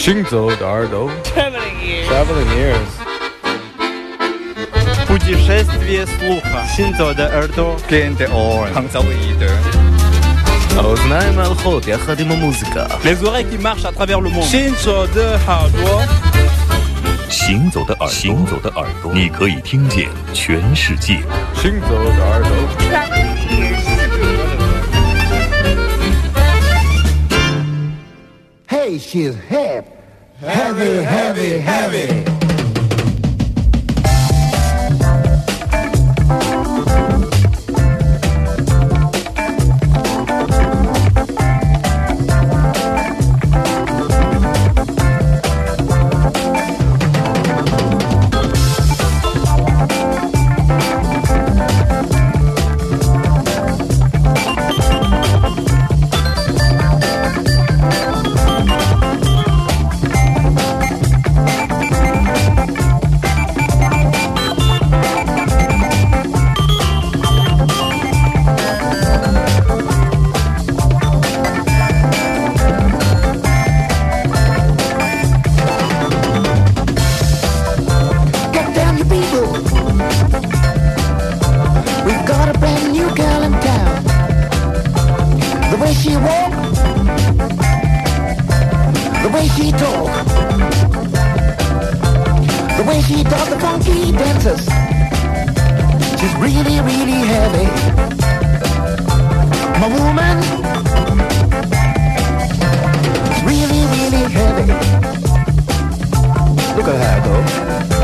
行走的耳朵 Traveling ears. Traveling ears Путешествие слуха. Синзо de耳朵. Gente oren. Hanzaoide. האוזניים ההולכות יחד עם המוזיקה Les oreilles qui marchent à travers le monde. 行走的耳朵。行走的耳朵，行走的耳朵，你可以听见全世界。行走的耳朵 Hey, she's hip. Heavy, heavy, heavy. Get कर है तो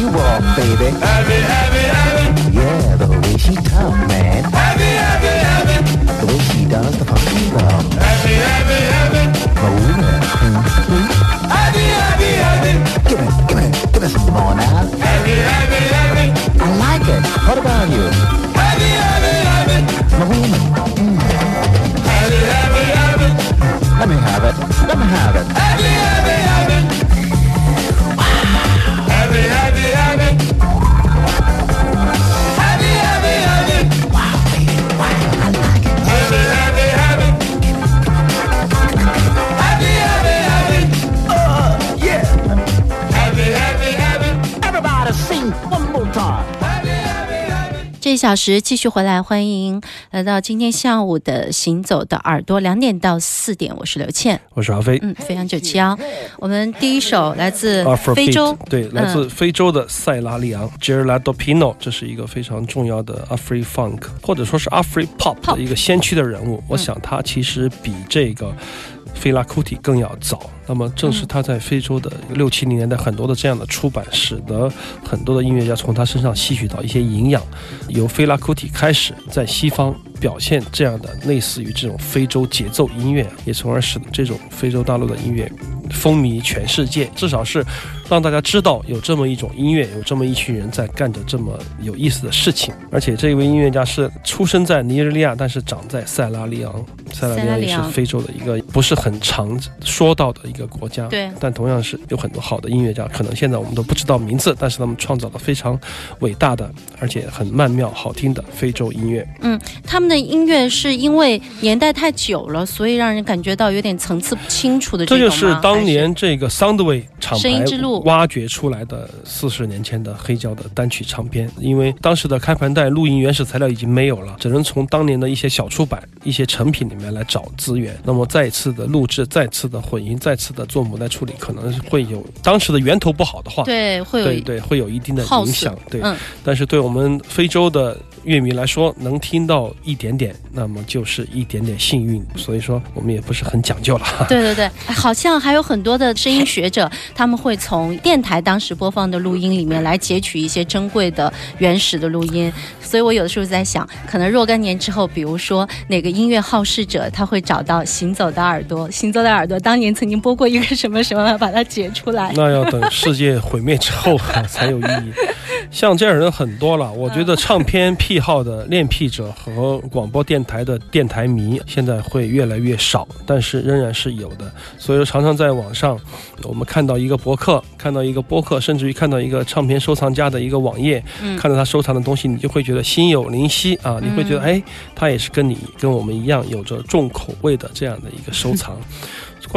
you walk, baby. Happy, happy, happy. Yeah, the way she talk, man. Happy, happy, happy. The way she does the funky bump. Happy, happy, happy. Oh, yeah, queen, queen. Happy, happy, happy. Give it, give it, give it some more now. Happy, happy, happy. I like it. What about you? 小时继续回来，欢迎来到今天下午的行走的耳朵，两点到四点，我是刘倩，我是阿飞。嗯，飞扬九七幺，我们第一首来自非洲，对，来自非洲的塞拉利昂 Gerardo Pino，这是一个非常重要的 Afri Funk 或者说是 Afri Pop 的一个先驱的人物。我想他其实比这个。菲拉库蒂更要早，那么正是他在非洲的六七零年代很多的这样的出版，使得很多的音乐家从他身上吸取到一些营养。由菲拉库蒂开始在西方表现这样的类似于这种非洲节奏音乐，也从而使得这种非洲大陆的音乐风靡全世界。至少是让大家知道有这么一种音乐，有这么一群人在干着这么有意思的事情。而且这一位音乐家是出生在尼日利亚，但是长在塞拉利昂。塞拉利昂也是非洲的一个不是很常说到的一个国家，对，但同样是有很多好的音乐家，可能现在我们都不知道名字，但是他们创造了非常伟大的，而且很曼妙好听的非洲音乐。嗯，他们的音乐是因为年代太久了，所以让人感觉到有点层次不清楚的这种就是当年这个 Soundway 厂声音牌之路挖掘出来的四十年前的黑胶的单曲唱片，因为当时的开盘带录音原始材料已经没有了，只能从当年的一些小出版、一些成品里面来找资源。那么再次的录制、再次的混音、再次的做母带处理，可能会有当时的源头不好的话，对会有对对会有一定的影响。对，嗯但是对我们非洲的乐迷来说，能听到一点点，那么就是一点点幸运。所以说，我们也不是很讲究了。对对对，好像还有很多的声音学者，他们会从电台当时播放的录音里面来截取一些珍贵的原始的录音。所以我有的时候在想，可能若干年之后，比如说哪个音乐好事者，他会找到《行走的耳朵》，《行走的耳朵》当年曾经播过一个什么什么，把它截出来。那要等世界毁灭之后 才有意义。像这样人很多了，我觉得唱片癖好的恋癖者和广播电台的电台迷现在会越来越少，但是仍然是有的。所以说，常常在网上，我们看到一个博客，看到一个播客，甚至于看到一个唱片收藏家的一个网页，嗯看到他收藏的东西，你就会觉得心有灵犀啊，你会觉得哎，他也是跟你跟我们一样有着重口味的这样的一个收藏。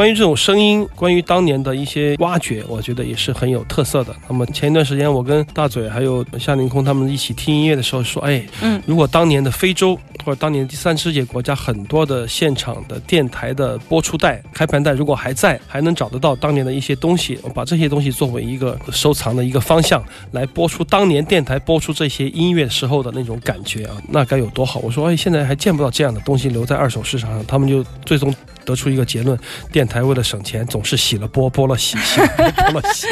关于这种声音，关于当年的一些挖掘，我觉得也是很有特色的。那么前一段时间，我跟大嘴还有夏凌空他们一起听音乐的时候说，哎，嗯，如果当年的非洲或者当年第三世界国家很多的现场的电台的播出带、开盘带，如果还在，还能找得到当年的一些东西，我把这些东西作为一个收藏的一个方向来播出当年电台播出这些音乐时候的那种感觉啊，那该有多好！我说，哎，现在还见不到这样的东西留在二手市场上，他们就最终得出一个结论：电台为了省钱，总是洗了播，播了洗，洗了播，播了洗，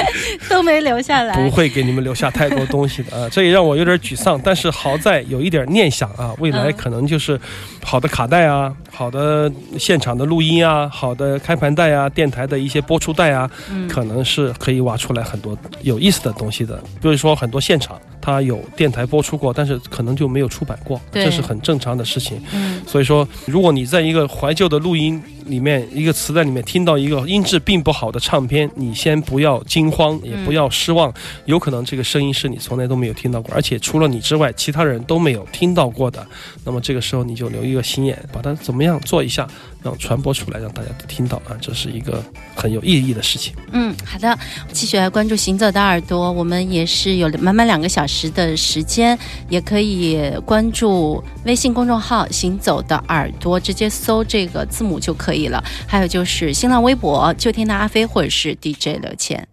都没留下来。不会给你们留下太多东西的啊！这也让我有点沮丧，但是好在有一点念想啊，未来嗯可能就是好的卡带啊，好的现场的录音啊，好的开盘带啊，电台的一些播出带啊，嗯可能是可以挖出来很多有意思的东西的。比如说很多现场它有电台播出过，但是可能就没有出版过，这是很正常的事情。嗯所以说，如果你在一个怀旧的录音里面，一个磁带里面听到一个音质并不好的唱片，你先不要惊慌，也不要失望，有可能这个声音是你从来都没有听到过，而且除了你之外，其他人都没有听到过的。那么这个时候你就留一个心眼，把它怎么样做一下，让传播出来，让大家都听到啊，这是一个很有意义的事情。嗯，好的，继续来关注行走的耳朵，我们也是有满满两个小时的时间，也可以关注微信公众号“行走的耳朵”，直接搜这个字母就可以了。还有就是新浪微博“就听到阿飞”或者是 DJ 刘谦。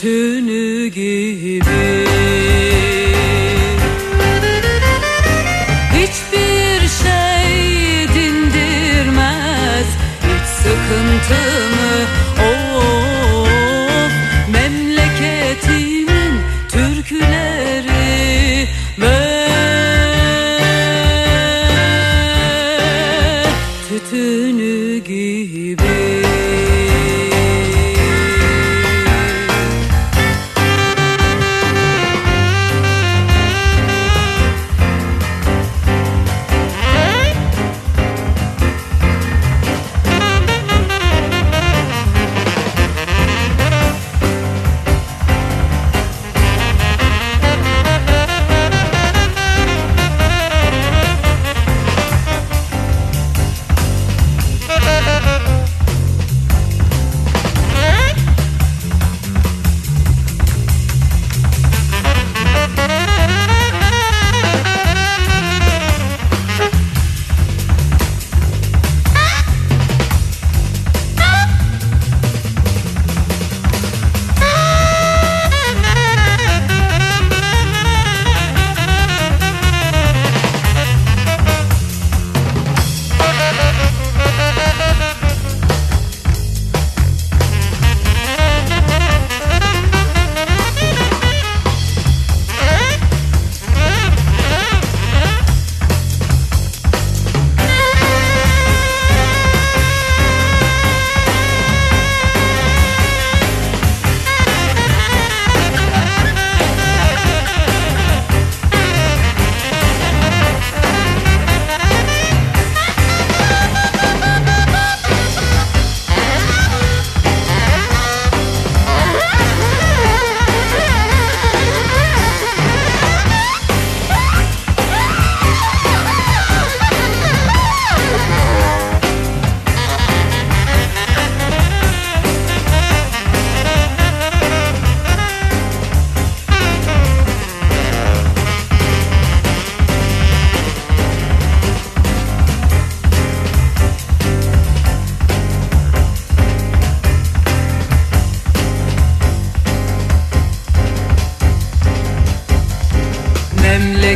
Tütünü gibi. Hiçbir şey dindirmez hiç sıkıntımı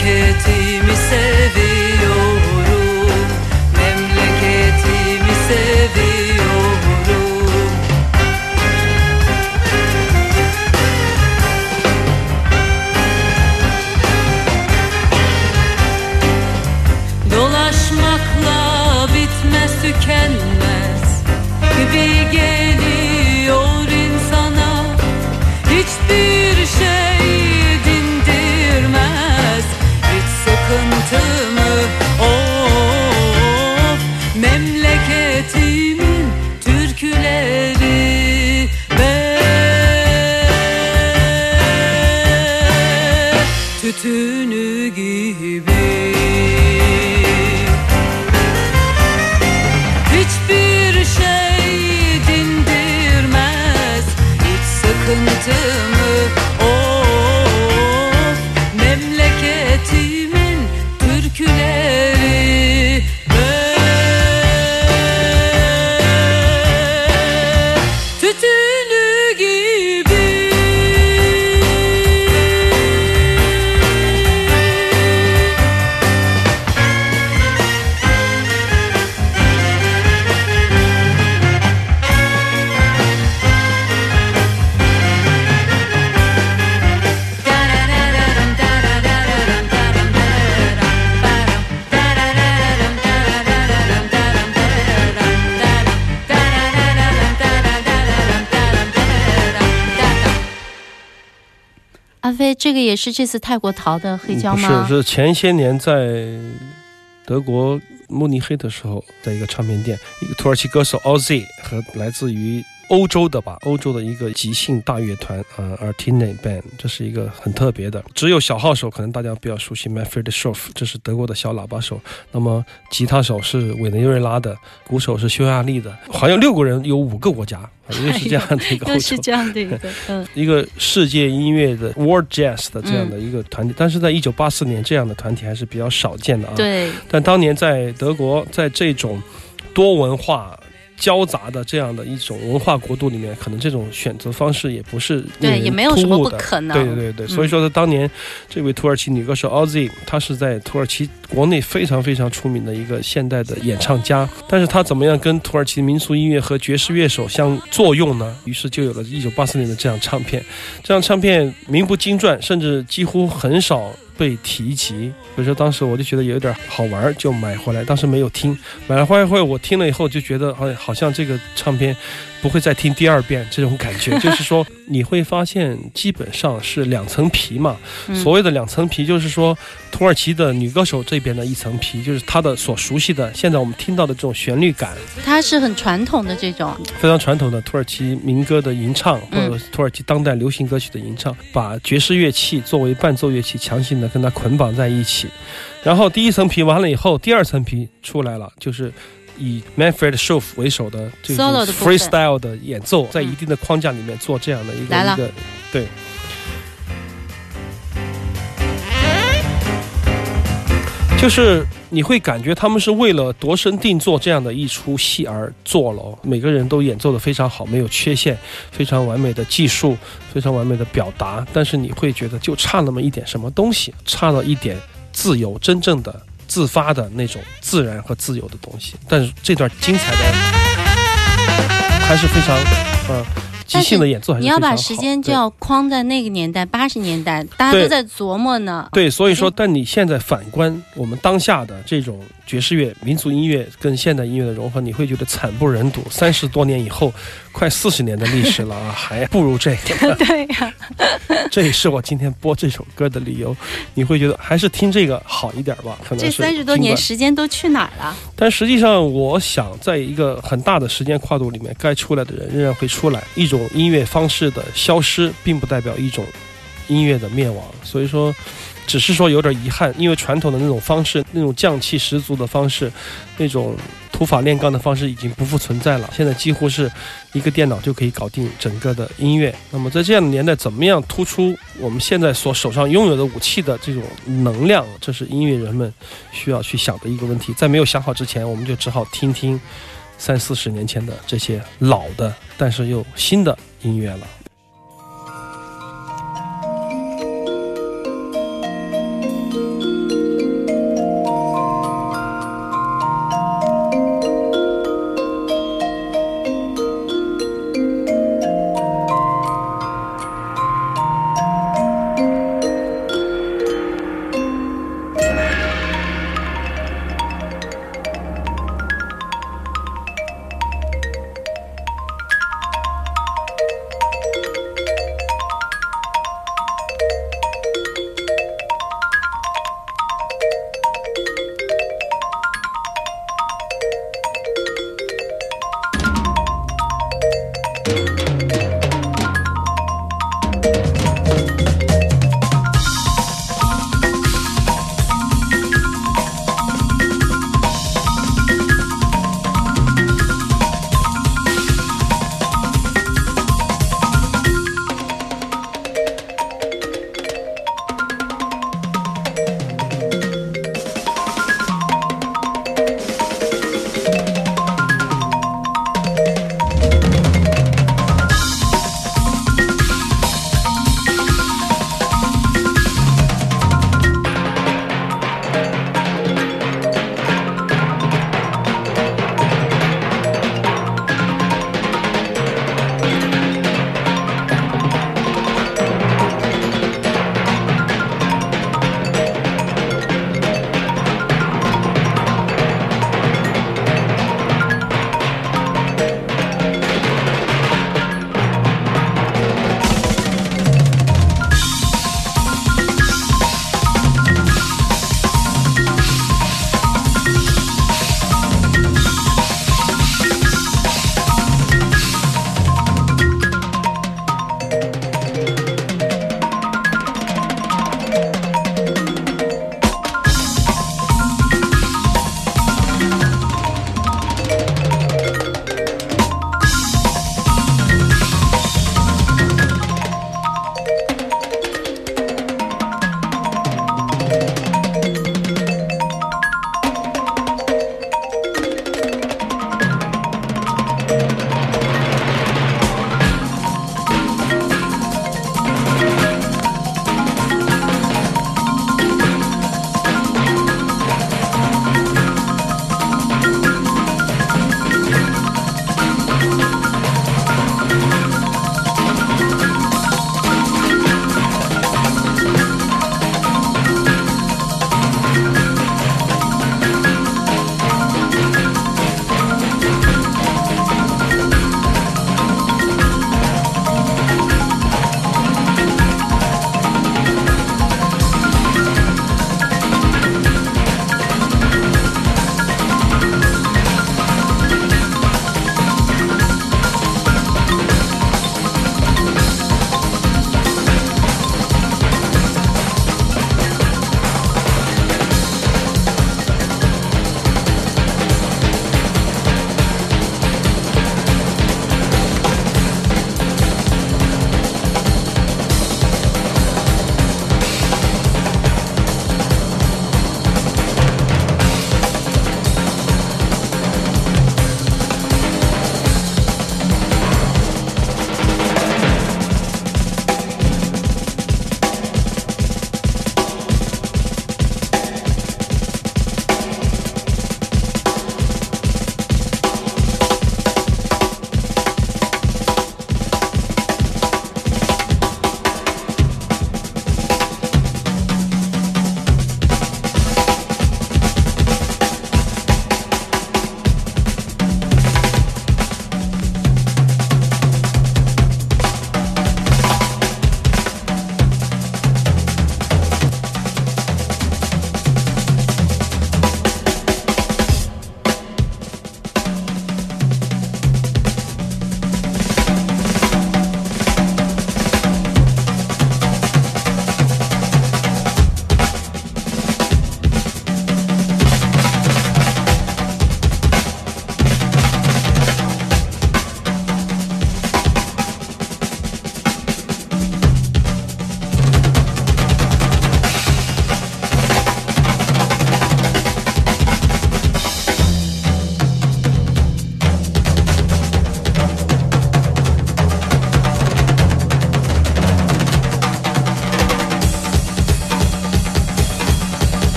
kitty 阿飞，这个也是这次泰国淘的黑胶不吗？是，是前些年在德国慕尼黑的时候，在一个唱片店，一个土耳其歌手 Ozzy 和来自于欧欧洲的吧，欧洲的一个即兴大乐团呃 a r t i n a Band，这是一个很特别的。只有小号手可能大家比较熟悉 Manfred Schof，这是德国的小喇叭手。那么吉他手是委内瑞拉的，鼓手是匈牙利的，好像六个人有五个国家，又是这样的一个 是这样的一个，嗯，一个世界音乐的 World Jazz 的这样的一个团体，但是在一九八四年这样的团体还是比较少见的啊。。对，但当年在德国，在这种多文化交杂的这样的一种文化国度里面，可能这种选择方式也不是令对人也没有什么突兀的不可能对对对对，嗯所以说，当年这位土耳其女歌手 Ozzy，她是在土耳其国内非常非常出名的一个现代的演唱家。但是她怎么样跟土耳其民俗音乐和爵士乐手相作用呢？于是就有了一九八四年的这张唱片。这张唱片名不经传，甚至几乎很少被提及。所以说当时我就觉得有点好玩，就买回来。当时没有听，买了回来后我听了以后就觉得，好好像这个唱片不会再听第二遍这种感觉。就是说你会发现，基本上是两层皮嘛。嗯所谓的两层皮，就是说土耳其的女歌手这边的一层皮，就是她的所熟悉的，现在我们听到的这种旋律感。它是很传统的这种，非常传统的土耳其民歌的吟唱，或嗯者土耳其当代流行歌曲的吟唱，把爵士乐器作为伴奏乐器，强行的跟它捆绑在一起。然后第一层皮完了以后，第二层皮出来了，就是以 Manfred Schof 为首的这种 Solo 的部分。freestyle 的演奏，在一定的框架里面做这样的一个一个对。就是你会感觉他们是为了度身定做这样的一出戏而做了哦，每个人都演奏的非常好，没有缺陷，非常完美的技术，非常完美的表达，但是你会觉得就差那么一点什么东西，差了一点自由，真正的自发的那种自然和自由的东西。但是这段精彩的还是非常，嗯，即兴的演奏还是你要把时间就要框在那个年代，八十年代，大家都在琢磨呢。对，所以说，嗯但你现在反观我们当下的这种爵士乐、民族音乐跟现代音乐的融合，你会觉得惨不忍睹。三十多年以后，快四十年的历史了啊，还不如这个。对呀、这也是我今天播这首歌的理由。你会觉得还是听这个好一点吧？可能这是三十多年时间都去哪儿了？但实际上，我想在一个很大的时间跨度里面，该出来的人仍然会出来。一种音乐方式的消失，并不代表一种音乐的灭亡。所以说，只是说有点遗憾，因为传统的那种方式，那种匠气十足的方式，那种土法炼钢的方式已经不复存在了。现在几乎是一个电脑就可以搞定整个的音乐。那么在这样的年代，怎么样突出我们现在所手上拥有的武器的这种能量？这是音乐人们需要去想的一个问题。在没有想好之前，我们就只好听听三四十年前的这些老的，但是又新的音乐了。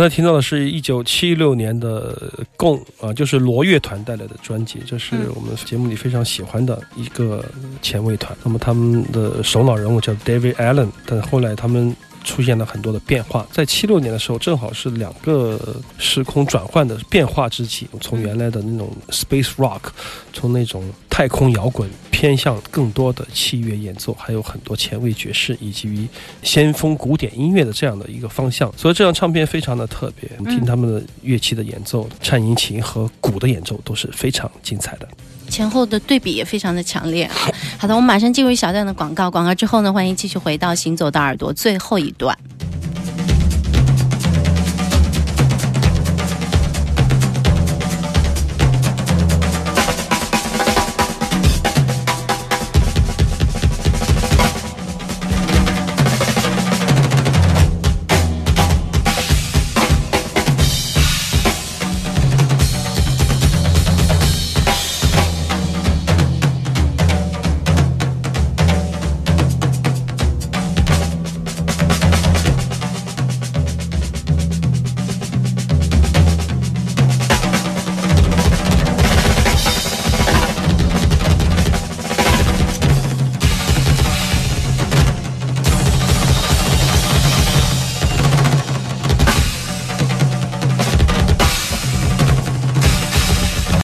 刚才听到的是一九七六年的共啊，就是罗乐团带来的专辑，这是我们节目里非常喜欢的一个前卫团。那么他们的首脑人物叫 David Allen，但后来他们。出现了很多的变化，在七六年的时候，正好是两个时空转换的变化之际，从原来的那种 space rock，从那种太空摇滚偏向更多的器乐演奏，还有很多前卫爵士以及于先锋古典音乐的这样的一个方向。所以这张唱片非常的特别，听他们的乐器的演奏，颤音琴和鼓的演奏都是非常精彩的。前后的对比也非常的强烈。好的，我们马上进入一小段的广告，广告之后呢，欢迎继续回到《行走的耳朵》最后一段。